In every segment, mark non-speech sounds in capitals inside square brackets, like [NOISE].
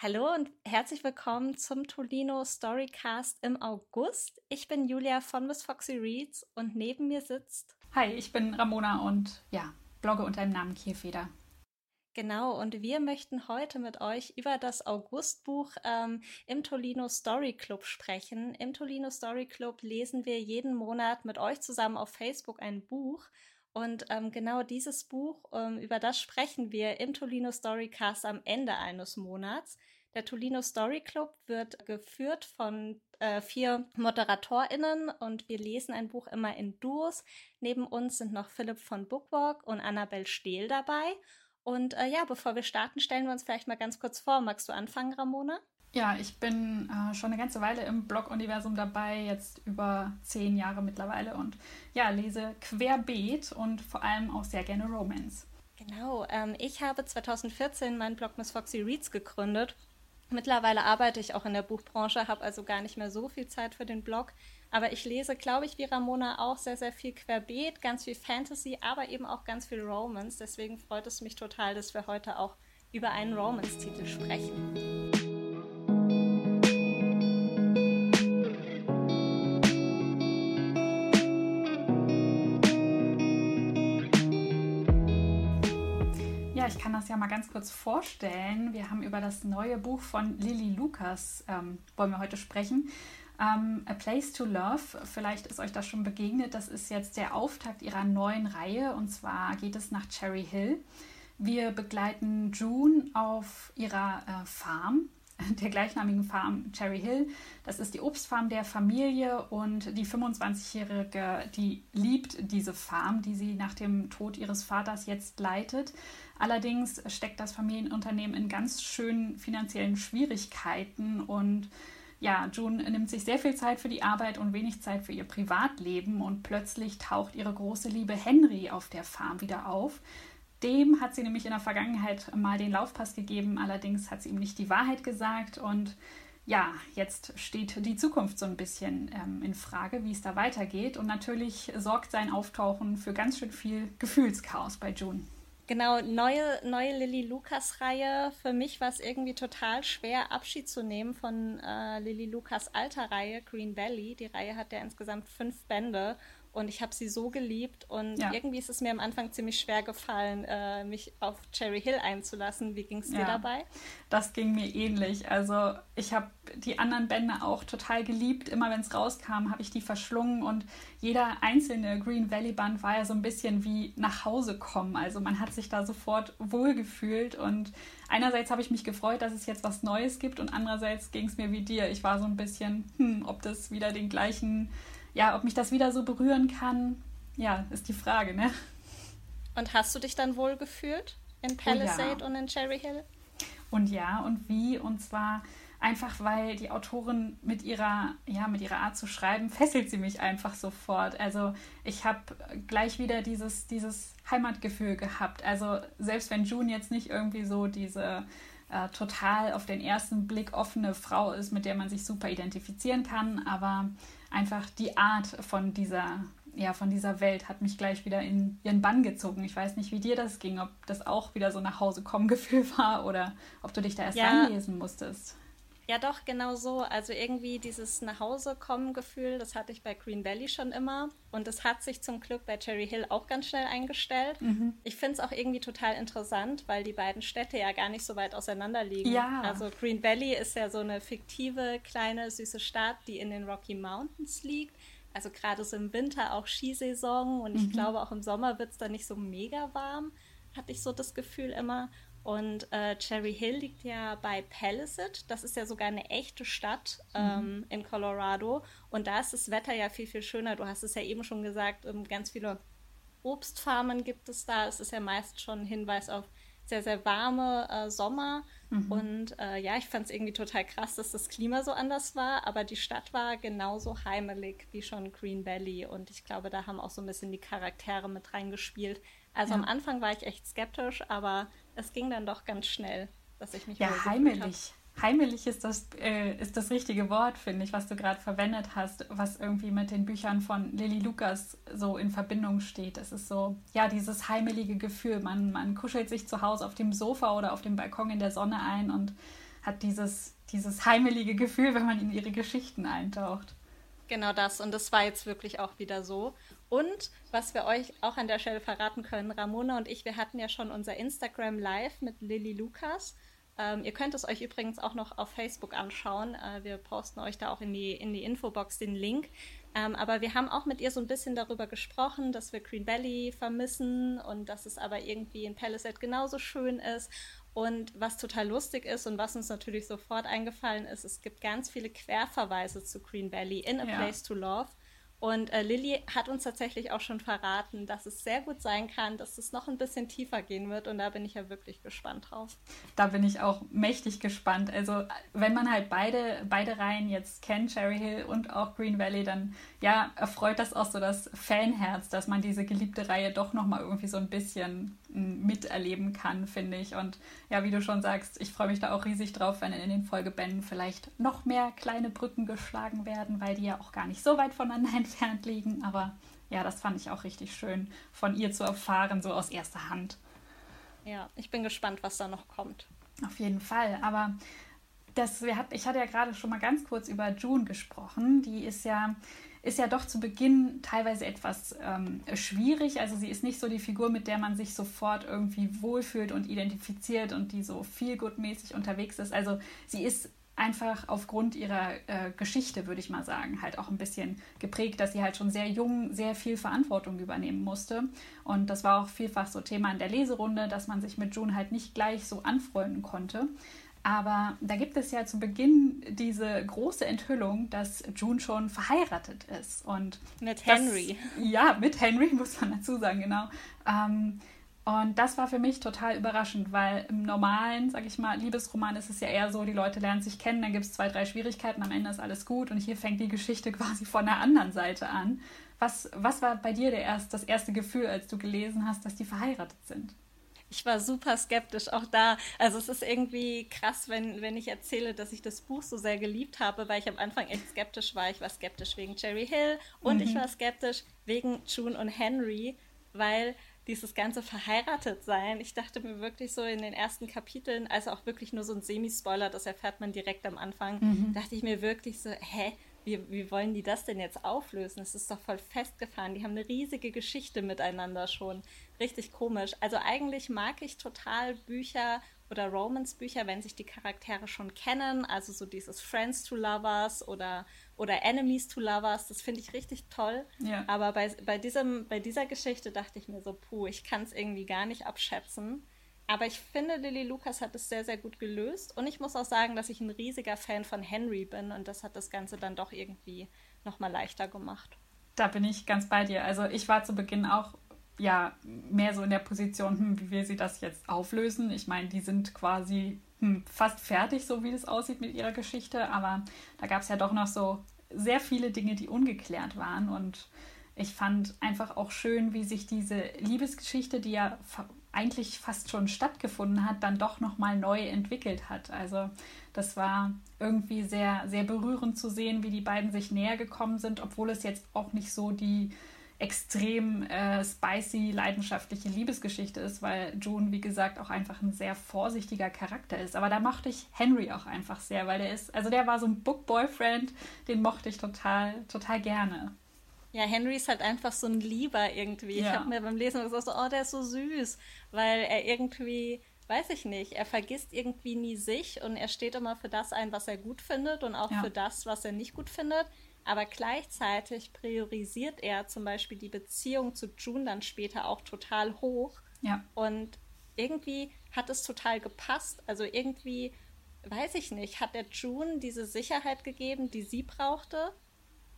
Hallo und herzlich willkommen zum Tolino Storycast im August. Ich bin Julia von Miss Foxy Reads und neben mir sitzt. Hi, ich bin Ramona und ja, blogge unter dem Namen Kierfeder. Genau, und wir möchten heute mit euch über das Augustbuch ähm, im Tolino Story Club sprechen. Im Tolino Story Club lesen wir jeden Monat mit euch zusammen auf Facebook ein Buch und ähm, genau dieses Buch, ähm, über das sprechen wir im Tolino Storycast am Ende eines Monats. Der Tolino Story Club wird geführt von äh, vier ModeratorInnen und wir lesen ein Buch immer in Duos. Neben uns sind noch Philipp von Bookwalk und Annabel Stehl dabei. Und äh, ja, bevor wir starten, stellen wir uns vielleicht mal ganz kurz vor. Magst du anfangen, Ramona? Ja, ich bin äh, schon eine ganze Weile im Blog-Universum dabei, jetzt über zehn Jahre mittlerweile und ja, lese querbeet und vor allem auch sehr gerne Romance. Genau, ähm, ich habe 2014 meinen Blog Miss Foxy Reads gegründet. Mittlerweile arbeite ich auch in der Buchbranche, habe also gar nicht mehr so viel Zeit für den Blog. Aber ich lese, glaube ich, wie Ramona auch sehr, sehr viel querbeet, ganz viel Fantasy, aber eben auch ganz viel Romance. Deswegen freut es mich total, dass wir heute auch über einen Romance-Titel sprechen. Ich kann das ja mal ganz kurz vorstellen. Wir haben über das neue Buch von Lily Lucas, ähm, wollen wir heute sprechen. Ähm, A Place to Love, vielleicht ist euch das schon begegnet. Das ist jetzt der Auftakt ihrer neuen Reihe und zwar geht es nach Cherry Hill. Wir begleiten June auf ihrer äh, Farm [LAUGHS] der gleichnamigen Farm Cherry Hill. Das ist die Obstfarm der Familie und die 25-Jährige, die liebt diese Farm, die sie nach dem Tod ihres Vaters jetzt leitet. Allerdings steckt das Familienunternehmen in ganz schönen finanziellen Schwierigkeiten und ja, June nimmt sich sehr viel Zeit für die Arbeit und wenig Zeit für ihr Privatleben und plötzlich taucht ihre große Liebe Henry auf der Farm wieder auf. Dem hat sie nämlich in der Vergangenheit mal den Laufpass gegeben, allerdings hat sie ihm nicht die Wahrheit gesagt und ja, jetzt steht die Zukunft so ein bisschen ähm, in Frage, wie es da weitergeht und natürlich sorgt sein Auftauchen für ganz schön viel Gefühlschaos bei June. Genau, neue, neue Lilly Lucas-Reihe. Für mich war es irgendwie total schwer, Abschied zu nehmen von äh, Lilly Lucas alter Reihe, Green Valley. Die Reihe hat ja insgesamt fünf Bände und ich habe sie so geliebt und ja. irgendwie ist es mir am Anfang ziemlich schwer gefallen, äh, mich auf Cherry Hill einzulassen. Wie ging es dir ja, dabei? Das ging mir ähnlich. Also ich habe die anderen Bände auch total geliebt. Immer wenn es rauskam, habe ich die verschlungen und jeder einzelne Green Valley Band war ja so ein bisschen wie nach Hause kommen. Also man hat sich da sofort wohlgefühlt und einerseits habe ich mich gefreut, dass es jetzt was Neues gibt und andererseits ging es mir wie dir. Ich war so ein bisschen, hm, ob das wieder den gleichen ja, ob mich das wieder so berühren kann, ja, ist die Frage, ne? Und hast du dich dann wohl gefühlt in Palisade oh ja. und in Cherry Hill? Und ja, und wie? Und zwar einfach, weil die Autorin mit ihrer, ja, mit ihrer Art zu schreiben, fesselt sie mich einfach sofort. Also ich habe gleich wieder dieses, dieses Heimatgefühl gehabt. Also selbst wenn June jetzt nicht irgendwie so diese äh, total auf den ersten Blick offene Frau ist, mit der man sich super identifizieren kann, aber einfach die Art von dieser, ja, von dieser Welt hat mich gleich wieder in ihren Bann gezogen. Ich weiß nicht, wie dir das ging, ob das auch wieder so nach Hause kommen [LAUGHS] Gefühl war oder ob du dich da erst ja. reinlesen musstest. Ja, doch, genau so. Also irgendwie dieses Nachhause-kommen-Gefühl, das hatte ich bei Green Valley schon immer. Und das hat sich zum Glück bei Cherry Hill auch ganz schnell eingestellt. Mhm. Ich finde es auch irgendwie total interessant, weil die beiden Städte ja gar nicht so weit auseinander liegen. Ja. Also Green Valley ist ja so eine fiktive, kleine, süße Stadt, die in den Rocky Mountains liegt. Also gerade so im Winter auch Skisaison und ich mhm. glaube auch im Sommer wird es da nicht so mega warm, hatte ich so das Gefühl immer. Und äh, Cherry Hill liegt ja bei Palisade. Das ist ja sogar eine echte Stadt ähm, mhm. in Colorado. Und da ist das Wetter ja viel, viel schöner. Du hast es ja eben schon gesagt, ähm, ganz viele Obstfarmen gibt es da. Es ist ja meist schon ein Hinweis auf sehr, sehr warme äh, Sommer. Mhm. Und äh, ja, ich fand es irgendwie total krass, dass das Klima so anders war. Aber die Stadt war genauso heimelig wie schon Green Valley. Und ich glaube, da haben auch so ein bisschen die Charaktere mit reingespielt. Also ja. am Anfang war ich echt skeptisch, aber es ging dann doch ganz schnell, dass ich mich Ja, heimelig. Heimelig ist das, äh, ist das richtige Wort, finde ich, was du gerade verwendet hast, was irgendwie mit den Büchern von Lilly Lucas so in Verbindung steht. Es ist so, ja, dieses heimelige Gefühl. Man, man kuschelt sich zu Hause auf dem Sofa oder auf dem Balkon in der Sonne ein und hat dieses, dieses heimelige Gefühl, wenn man in ihre Geschichten eintaucht. Genau das. Und das war jetzt wirklich auch wieder so. Und was wir euch auch an der Stelle verraten können, Ramona und ich, wir hatten ja schon unser Instagram Live mit Lilly Lukas. Ähm, ihr könnt es euch übrigens auch noch auf Facebook anschauen. Äh, wir posten euch da auch in die, in die Infobox den Link. Ähm, aber wir haben auch mit ihr so ein bisschen darüber gesprochen, dass wir Green Valley vermissen und dass es aber irgendwie in Palisade genauso schön ist. Und was total lustig ist und was uns natürlich sofort eingefallen ist, es gibt ganz viele Querverweise zu Green Valley in A ja. Place to Love. Und äh, Lilly hat uns tatsächlich auch schon verraten, dass es sehr gut sein kann, dass es noch ein bisschen tiefer gehen wird. Und da bin ich ja wirklich gespannt drauf. Da bin ich auch mächtig gespannt. Also wenn man halt beide, beide Reihen jetzt kennt, Cherry Hill und auch Green Valley, dann ja, erfreut das auch so das Fanherz, dass man diese geliebte Reihe doch nochmal irgendwie so ein bisschen miterleben kann, finde ich. Und ja, wie du schon sagst, ich freue mich da auch riesig drauf, wenn in den Folgebänden vielleicht noch mehr kleine Brücken geschlagen werden, weil die ja auch gar nicht so weit voneinander [LAUGHS] entfernt liegen. Aber ja, das fand ich auch richtig schön, von ihr zu erfahren, so aus erster Hand. Ja, ich bin gespannt, was da noch kommt. Auf jeden Fall. Aber das, wir hat, ich hatte ja gerade schon mal ganz kurz über June gesprochen. Die ist ja ist ja doch zu Beginn teilweise etwas ähm, schwierig. Also sie ist nicht so die Figur, mit der man sich sofort irgendwie wohlfühlt und identifiziert und die so feelgood-mäßig unterwegs ist. Also sie ist einfach aufgrund ihrer äh, Geschichte, würde ich mal sagen, halt auch ein bisschen geprägt, dass sie halt schon sehr jung sehr viel Verantwortung übernehmen musste. Und das war auch vielfach so Thema in der Leserunde, dass man sich mit June halt nicht gleich so anfreunden konnte. Aber da gibt es ja zu Beginn diese große Enthüllung, dass June schon verheiratet ist. Und mit Henry. Das, ja, mit Henry, [LAUGHS] muss man dazu sagen, genau. Ähm, und das war für mich total überraschend, weil im normalen, sag ich mal, Liebesroman ist es ja eher so, die Leute lernen sich kennen, dann gibt es zwei, drei Schwierigkeiten, am Ende ist alles gut und hier fängt die Geschichte [LAUGHS] quasi von der anderen Seite an. Was, was war bei dir der erst, das erste Gefühl, als du gelesen hast, dass die verheiratet sind? Ich war super skeptisch auch da. Also es ist irgendwie krass, wenn, wenn ich erzähle, dass ich das Buch so sehr geliebt habe, weil ich am Anfang echt skeptisch war. Ich war skeptisch wegen Cherry Hill und mhm. ich war skeptisch wegen June und Henry, weil dieses ganze verheiratet sein, ich dachte mir wirklich so in den ersten Kapiteln, also auch wirklich nur so ein Semi-Spoiler, das erfährt man direkt am Anfang, mhm. dachte ich mir wirklich so, hä, wie, wie wollen die das denn jetzt auflösen? Es ist doch voll festgefahren. Die haben eine riesige Geschichte miteinander schon. Richtig komisch. Also eigentlich mag ich total Bücher oder Romance-Bücher, wenn sich die Charaktere schon kennen. Also so dieses Friends to Lovers oder, oder Enemies to Lovers. Das finde ich richtig toll. Ja. Aber bei, bei, diesem, bei dieser Geschichte dachte ich mir so, puh, ich kann es irgendwie gar nicht abschätzen. Aber ich finde, Lily Lucas hat es sehr, sehr gut gelöst. Und ich muss auch sagen, dass ich ein riesiger Fan von Henry bin. Und das hat das Ganze dann doch irgendwie nochmal leichter gemacht. Da bin ich ganz bei dir. Also ich war zu Beginn auch ja mehr so in der Position, hm, wie will sie das jetzt auflösen? Ich meine, die sind quasi hm, fast fertig, so wie es aussieht mit ihrer Geschichte. Aber da gab es ja doch noch so sehr viele Dinge, die ungeklärt waren. Und ich fand einfach auch schön, wie sich diese Liebesgeschichte, die ja eigentlich fast schon stattgefunden hat, dann doch nochmal neu entwickelt hat. Also das war irgendwie sehr, sehr berührend zu sehen, wie die beiden sich näher gekommen sind, obwohl es jetzt auch nicht so die extrem äh, spicy, leidenschaftliche Liebesgeschichte ist, weil June, wie gesagt, auch einfach ein sehr vorsichtiger Charakter ist. Aber da mochte ich Henry auch einfach sehr, weil der ist, also der war so ein Book-Boyfriend, den mochte ich total, total gerne. Ja, Henry ist halt einfach so ein Lieber irgendwie. Ja. Ich habe mir beim Lesen gesagt, so, oh, der ist so süß, weil er irgendwie, weiß ich nicht, er vergisst irgendwie nie sich und er steht immer für das ein, was er gut findet und auch ja. für das, was er nicht gut findet. Aber gleichzeitig priorisiert er zum Beispiel die Beziehung zu June dann später auch total hoch. Ja. Und irgendwie hat es total gepasst. Also irgendwie, weiß ich nicht, hat der June diese Sicherheit gegeben, die sie brauchte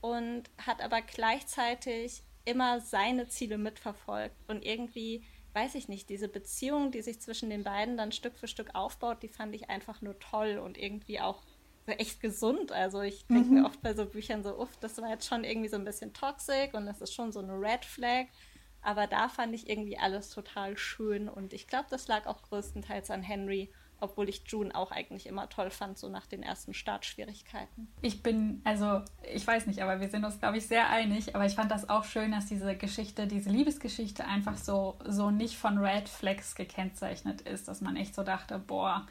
und hat aber gleichzeitig immer seine Ziele mitverfolgt und irgendwie weiß ich nicht, diese Beziehung, die sich zwischen den beiden dann Stück für Stück aufbaut, die fand ich einfach nur toll und irgendwie auch so echt gesund. Also ich denke mhm. mir oft bei so Büchern so, uff, das war jetzt schon irgendwie so ein bisschen toxisch und das ist schon so eine Red Flag. Aber da fand ich irgendwie alles total schön und ich glaube, das lag auch größtenteils an Henry obwohl ich June auch eigentlich immer toll fand, so nach den ersten Startschwierigkeiten. Ich bin, also ich weiß nicht, aber wir sind uns, glaube ich, sehr einig. Aber ich fand das auch schön, dass diese Geschichte, diese Liebesgeschichte einfach so, so nicht von Red Flags gekennzeichnet ist, dass man echt so dachte, boah,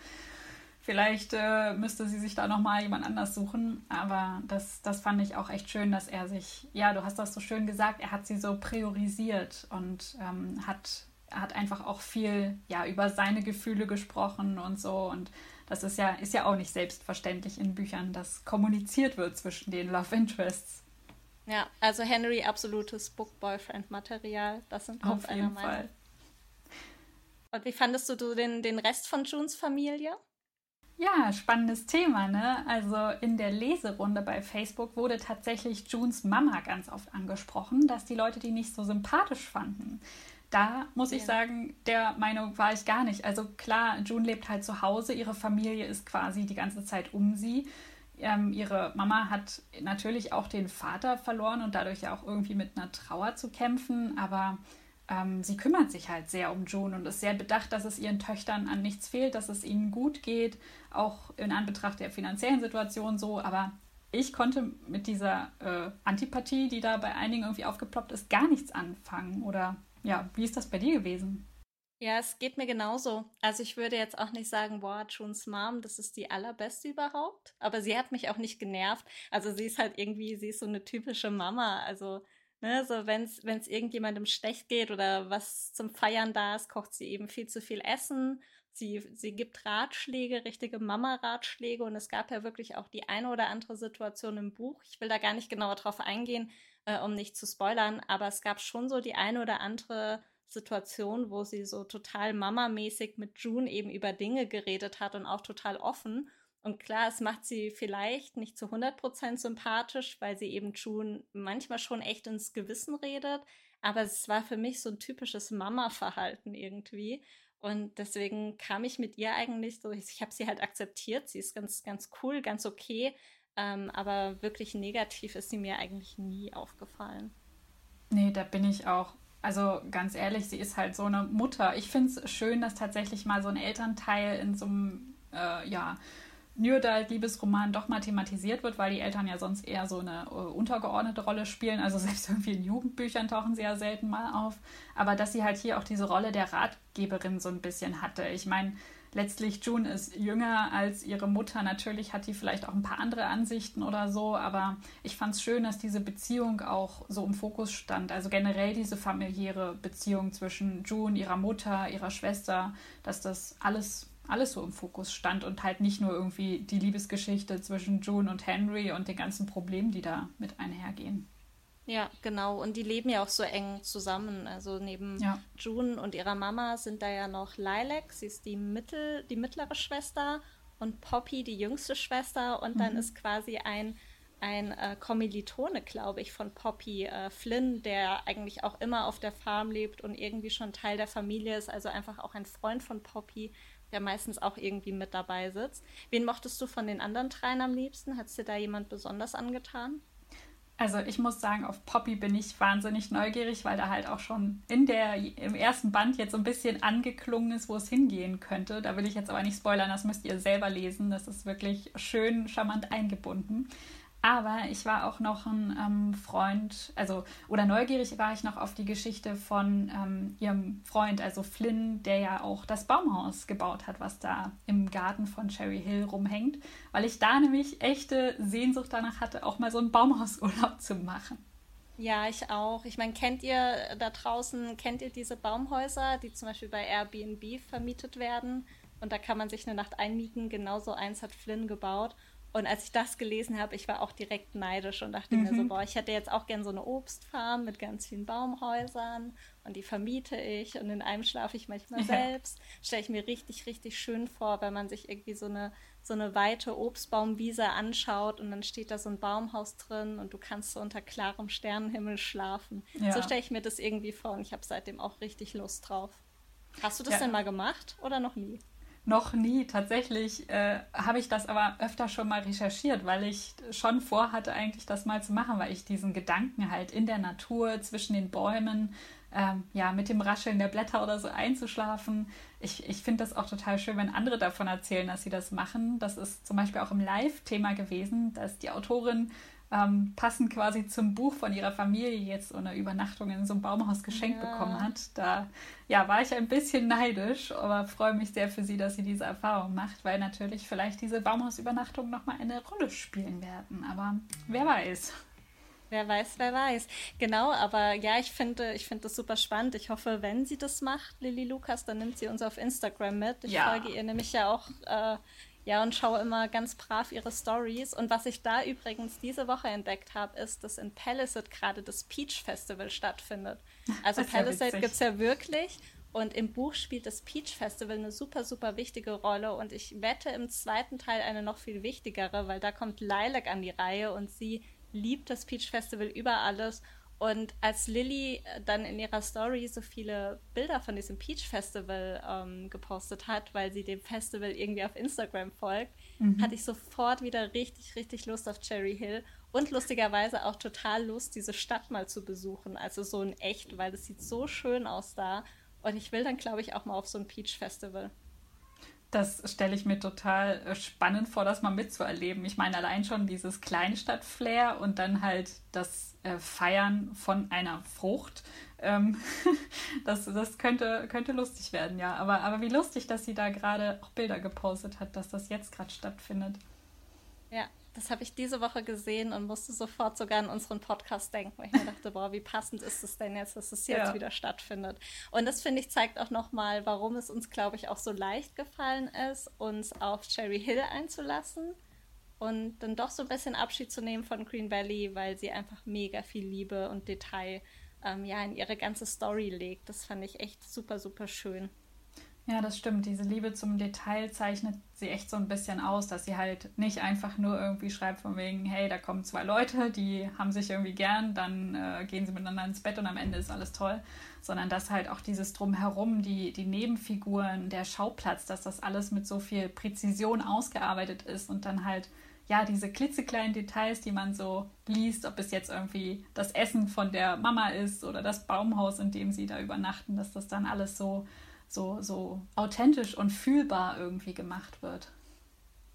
Vielleicht äh, müsste sie sich da nochmal jemand anders suchen. Aber das, das fand ich auch echt schön, dass er sich, ja, du hast das so schön gesagt, er hat sie so priorisiert und ähm, hat, hat einfach auch viel ja, über seine Gefühle gesprochen und so. Und das ist ja, ist ja auch nicht selbstverständlich in Büchern, dass kommuniziert wird zwischen den Love Interests. Ja, also Henry absolutes Book-Boyfriend-Material. Das sind auf einer Meinung. Fall. Und wie fandest du den, den Rest von Junes Familie? Ja, spannendes Thema, ne? Also in der Leserunde bei Facebook wurde tatsächlich Junes Mama ganz oft angesprochen, dass die Leute die nicht so sympathisch fanden. Da muss ja. ich sagen, der Meinung war ich gar nicht. Also klar, June lebt halt zu Hause, ihre Familie ist quasi die ganze Zeit um sie. Ähm, ihre Mama hat natürlich auch den Vater verloren und dadurch ja auch irgendwie mit einer Trauer zu kämpfen, aber ähm, sie kümmert sich halt sehr um June und ist sehr bedacht, dass es ihren Töchtern an nichts fehlt, dass es ihnen gut geht, auch in Anbetracht der finanziellen Situation so. Aber ich konnte mit dieser äh, Antipathie, die da bei einigen irgendwie aufgeploppt ist, gar nichts anfangen. Oder ja, wie ist das bei dir gewesen? Ja, es geht mir genauso. Also ich würde jetzt auch nicht sagen, boah, Junes Mom, das ist die allerbeste überhaupt. Aber sie hat mich auch nicht genervt. Also sie ist halt irgendwie, sie ist so eine typische Mama. Also Ne, so wenn es irgendjemandem schlecht geht oder was zum Feiern da ist, kocht sie eben viel zu viel Essen. Sie, sie gibt Ratschläge, richtige Mama-Ratschläge und es gab ja wirklich auch die eine oder andere Situation im Buch. Ich will da gar nicht genauer drauf eingehen, äh, um nicht zu spoilern, aber es gab schon so die eine oder andere Situation, wo sie so total Mama-mäßig mit June eben über Dinge geredet hat und auch total offen. Und klar, es macht sie vielleicht nicht zu 100% sympathisch, weil sie eben June manchmal schon echt ins Gewissen redet. Aber es war für mich so ein typisches Mama-Verhalten irgendwie. Und deswegen kam ich mit ihr eigentlich so, ich habe sie halt akzeptiert. Sie ist ganz, ganz cool, ganz okay. Ähm, aber wirklich negativ ist sie mir eigentlich nie aufgefallen. Nee, da bin ich auch. Also ganz ehrlich, sie ist halt so eine Mutter. Ich finde es schön, dass tatsächlich mal so ein Elternteil in so einem, äh, ja, New Adult Liebesroman doch mal thematisiert wird, weil die Eltern ja sonst eher so eine äh, untergeordnete Rolle spielen. Also [LAUGHS] selbst irgendwie in Jugendbüchern tauchen sie ja selten mal auf. Aber dass sie halt hier auch diese Rolle der Ratgeberin so ein bisschen hatte. Ich meine, letztlich June ist jünger als ihre Mutter. Natürlich hat die vielleicht auch ein paar andere Ansichten oder so, aber ich fand es schön, dass diese Beziehung auch so im Fokus stand. Also generell diese familiäre Beziehung zwischen June, ihrer Mutter, ihrer Schwester, dass das alles alles so im Fokus stand und halt nicht nur irgendwie die Liebesgeschichte zwischen June und Henry und den ganzen Problemen, die da mit einhergehen. Ja, genau. Und die leben ja auch so eng zusammen. Also neben ja. June und ihrer Mama sind da ja noch Lilac, sie ist die, mittel, die mittlere Schwester und Poppy die jüngste Schwester. Und dann mhm. ist quasi ein, ein äh, Kommilitone, glaube ich, von Poppy, äh, Flynn, der eigentlich auch immer auf der Farm lebt und irgendwie schon Teil der Familie ist, also einfach auch ein Freund von Poppy der meistens auch irgendwie mit dabei sitzt. Wen mochtest du von den anderen dreien am liebsten? Hat es dir da jemand besonders angetan? Also ich muss sagen, auf Poppy bin ich wahnsinnig neugierig, weil da halt auch schon in der, im ersten Band jetzt so ein bisschen angeklungen ist, wo es hingehen könnte. Da will ich jetzt aber nicht spoilern, das müsst ihr selber lesen. Das ist wirklich schön charmant eingebunden. Aber ich war auch noch ein ähm, Freund, also oder neugierig war ich noch auf die Geschichte von ähm, ihrem Freund, also Flynn, der ja auch das Baumhaus gebaut hat, was da im Garten von Cherry Hill rumhängt, weil ich da nämlich echte Sehnsucht danach hatte, auch mal so einen Baumhausurlaub zu machen. Ja, ich auch. Ich meine, kennt ihr da draußen, kennt ihr diese Baumhäuser, die zum Beispiel bei Airbnb vermietet werden? Und da kann man sich eine Nacht einmieten. Genauso eins hat Flynn gebaut. Und als ich das gelesen habe, ich war auch direkt neidisch und dachte mhm. mir so, mhm. boah, ich hätte jetzt auch gern so eine Obstfarm mit ganz vielen Baumhäusern und die vermiete ich und in einem schlafe ich manchmal ja. selbst. Stelle ich mir richtig, richtig schön vor, wenn man sich irgendwie so eine, so eine weite Obstbaumwiese anschaut und dann steht da so ein Baumhaus drin und du kannst so unter klarem Sternenhimmel schlafen. Ja. So stelle ich mir das irgendwie vor und ich habe seitdem auch richtig Lust drauf. Hast du das ja. denn mal gemacht oder noch nie? Noch nie. Tatsächlich äh, habe ich das aber öfter schon mal recherchiert, weil ich schon vorhatte, eigentlich das mal zu machen, weil ich diesen Gedanken halt in der Natur, zwischen den Bäumen, ähm, ja, mit dem Rascheln der Blätter oder so einzuschlafen. Ich, ich finde das auch total schön, wenn andere davon erzählen, dass sie das machen. Das ist zum Beispiel auch im Live-Thema gewesen, dass die Autorin ähm, passend quasi zum Buch von ihrer Familie jetzt so eine Übernachtung in so einem Baumhaus geschenkt ja. bekommen hat. Da ja, war ich ein bisschen neidisch, aber freue mich sehr für sie, dass sie diese Erfahrung macht, weil natürlich vielleicht diese Baumhausübernachtung nochmal eine Rolle spielen werden. Aber wer weiß. Wer weiß, wer weiß. Genau, aber ja, ich finde, ich finde das super spannend. Ich hoffe, wenn sie das macht, Lilly Lukas, dann nimmt sie uns auf Instagram mit. Ich ja. folge ihr nämlich ja auch äh, ja, und schaue immer ganz brav ihre Stories. Und was ich da übrigens diese Woche entdeckt habe, ist, dass in Palisade gerade das Peach Festival stattfindet. Also Palisade ja gibt es ja wirklich. Und im Buch spielt das Peach Festival eine super, super wichtige Rolle. Und ich wette im zweiten Teil eine noch viel wichtigere, weil da kommt Lilac an die Reihe und sie liebt das Peach Festival über alles. Und als Lilly äh, dann in ihrer Story so viele Bilder von diesem Peach Festival ähm, gepostet hat, weil sie dem Festival irgendwie auf Instagram folgt, mhm. hatte ich sofort wieder richtig, richtig Lust auf Cherry Hill und lustigerweise auch total Lust, diese Stadt mal zu besuchen. Also so in echt, weil es sieht so schön aus da. Und ich will dann, glaube ich, auch mal auf so ein Peach Festival. Das stelle ich mir total äh, spannend vor, das mal mitzuerleben. Ich meine, allein schon dieses Kleinstadt-Flair und dann halt das äh, Feiern von einer Frucht. Ähm, [LAUGHS] das das könnte, könnte lustig werden, ja. Aber, aber wie lustig, dass sie da gerade auch Bilder gepostet hat, dass das jetzt gerade stattfindet. Ja, das habe ich diese Woche gesehen und musste sofort sogar an unseren Podcast denken, weil ich mir dachte, boah, wie passend ist es denn jetzt, dass es jetzt ja. wieder stattfindet. Und das, finde ich, zeigt auch nochmal, warum es uns, glaube ich, auch so leicht gefallen ist, uns auf Cherry Hill einzulassen und dann doch so ein bisschen Abschied zu nehmen von Green Valley, weil sie einfach mega viel Liebe und Detail ähm, ja, in ihre ganze Story legt. Das fand ich echt super, super schön. Ja, das stimmt. Diese Liebe zum Detail zeichnet sie echt so ein bisschen aus, dass sie halt nicht einfach nur irgendwie schreibt von wegen, hey, da kommen zwei Leute, die haben sich irgendwie gern, dann äh, gehen sie miteinander ins Bett und am Ende ist alles toll, sondern dass halt auch dieses Drumherum, die, die Nebenfiguren, der Schauplatz, dass das alles mit so viel Präzision ausgearbeitet ist und dann halt ja, diese klitzekleinen Details, die man so liest, ob es jetzt irgendwie das Essen von der Mama ist oder das Baumhaus, in dem sie da übernachten, dass das dann alles so so, so authentisch und fühlbar irgendwie gemacht wird.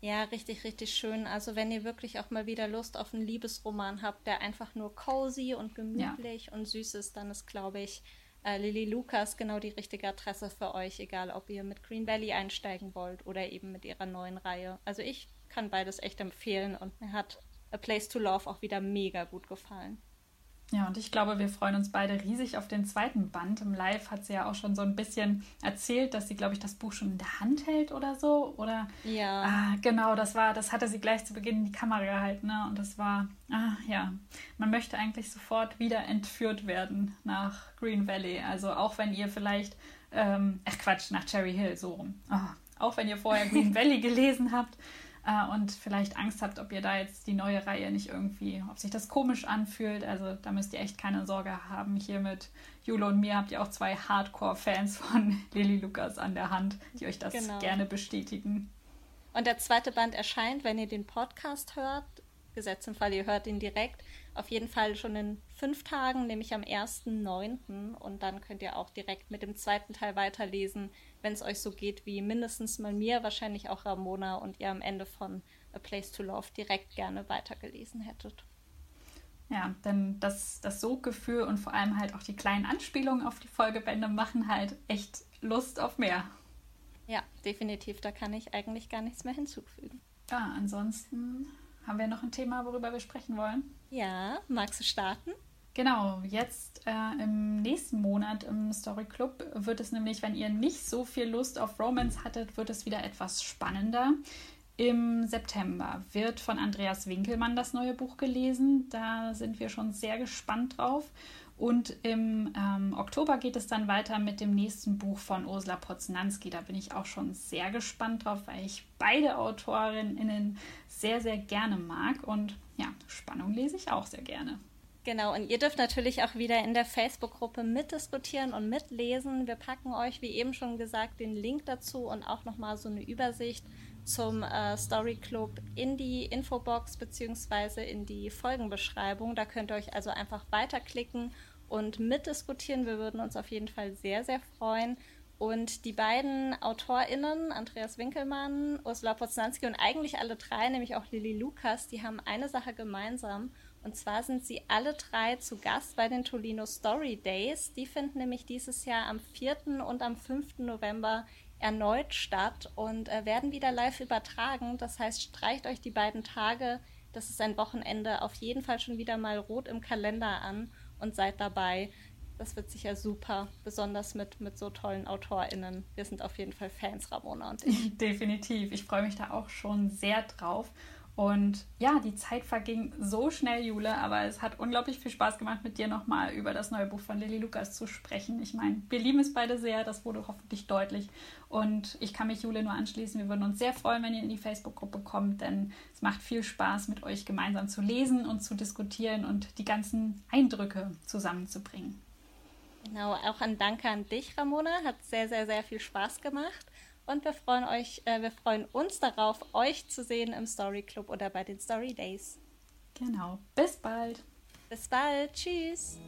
Ja, richtig, richtig schön. Also wenn ihr wirklich auch mal wieder Lust auf einen Liebesroman habt, der einfach nur cozy und gemütlich ja. und süß ist, dann ist, glaube ich, äh, Lily Lucas genau die richtige Adresse für euch, egal ob ihr mit Green Valley einsteigen wollt oder eben mit ihrer neuen Reihe. Also ich kann beides echt empfehlen und mir hat A Place to Love auch wieder mega gut gefallen. Ja, und ich glaube, wir freuen uns beide riesig auf den zweiten Band. Im Live hat sie ja auch schon so ein bisschen erzählt, dass sie, glaube ich, das Buch schon in der Hand hält oder so. Oder ja. Ah, genau, das war, das hatte sie gleich zu Beginn in die Kamera gehalten, ne? Und das war, ah, ja, man möchte eigentlich sofort wieder entführt werden nach Green Valley. Also auch wenn ihr vielleicht, ähm, ach Quatsch, nach Cherry Hill, so rum. Oh, auch wenn ihr vorher Green [LAUGHS] Valley gelesen habt äh, und vielleicht Angst habt, ob ihr da jetzt die neue Reihe nicht irgendwie, ob sich das komisch anfühlt. Also da müsst ihr echt keine Sorge haben. Hier mit Jule und mir habt ihr auch zwei Hardcore-Fans von [LAUGHS] Lily Lucas an der Hand, die euch das genau. gerne bestätigen. Und der zweite Band erscheint, wenn ihr den Podcast hört, gesetzt im Fall, ihr hört ihn direkt, auf jeden Fall schon in fünf Tagen, nämlich am 1.9. Und dann könnt ihr auch direkt mit dem zweiten Teil weiterlesen, wenn es euch so geht wie mindestens mal mir, wahrscheinlich auch Ramona und ihr am Ende von A Place to Love direkt gerne weitergelesen hättet. Ja, denn das, das Soggefühl und vor allem halt auch die kleinen Anspielungen auf die Folgebände machen halt echt Lust auf mehr. Ja, definitiv. Da kann ich eigentlich gar nichts mehr hinzufügen. Ja, ansonsten haben wir noch ein Thema, worüber wir sprechen wollen. Ja, magst du starten? Genau, jetzt äh, im nächsten Monat im Story Club wird es nämlich, wenn ihr nicht so viel Lust auf Romance hattet, wird es wieder etwas spannender. Im September wird von Andreas Winkelmann das neue Buch gelesen. Da sind wir schon sehr gespannt drauf. Und im ähm, Oktober geht es dann weiter mit dem nächsten Buch von Ursula Poznanski. Da bin ich auch schon sehr gespannt drauf, weil ich beide Autorinnen sehr, sehr gerne mag. Und ja, Spannung lese ich auch sehr gerne. Genau, und ihr dürft natürlich auch wieder in der Facebook-Gruppe mitdiskutieren und mitlesen. Wir packen euch, wie eben schon gesagt, den Link dazu und auch nochmal so eine Übersicht zum äh, Story Club in die Infobox beziehungsweise in die Folgenbeschreibung. Da könnt ihr euch also einfach weiterklicken und mitdiskutieren. Wir würden uns auf jeden Fall sehr, sehr freuen. Und die beiden AutorInnen, Andreas Winkelmann, Ursula Poznanski und eigentlich alle drei, nämlich auch Lilly Lukas, die haben eine Sache gemeinsam. Und zwar sind sie alle drei zu Gast bei den Tolino Story Days. Die finden nämlich dieses Jahr am 4. und am 5. November erneut statt und äh, werden wieder live übertragen. Das heißt, streicht euch die beiden Tage, das ist ein Wochenende, auf jeden Fall schon wieder mal rot im Kalender an und seid dabei. Das wird sicher super, besonders mit, mit so tollen AutorInnen. Wir sind auf jeden Fall Fans, Ramona und ich. [LAUGHS] Definitiv. Ich freue mich da auch schon sehr drauf. Und ja, die Zeit verging so schnell, Jule, aber es hat unglaublich viel Spaß gemacht, mit dir nochmal über das neue Buch von Lilly Lukas zu sprechen. Ich meine, wir lieben es beide sehr, das wurde hoffentlich deutlich. Und ich kann mich Jule nur anschließen. Wir würden uns sehr freuen, wenn ihr in die Facebook-Gruppe kommt, denn es macht viel Spaß, mit euch gemeinsam zu lesen und zu diskutieren und die ganzen Eindrücke zusammenzubringen. Genau, auch ein Danke an dich, Ramona. Hat sehr, sehr, sehr viel Spaß gemacht. Und wir freuen euch, äh, wir freuen uns darauf, euch zu sehen im Story Club oder bei den Story Days. Genau. Bis bald. Bis bald. Tschüss.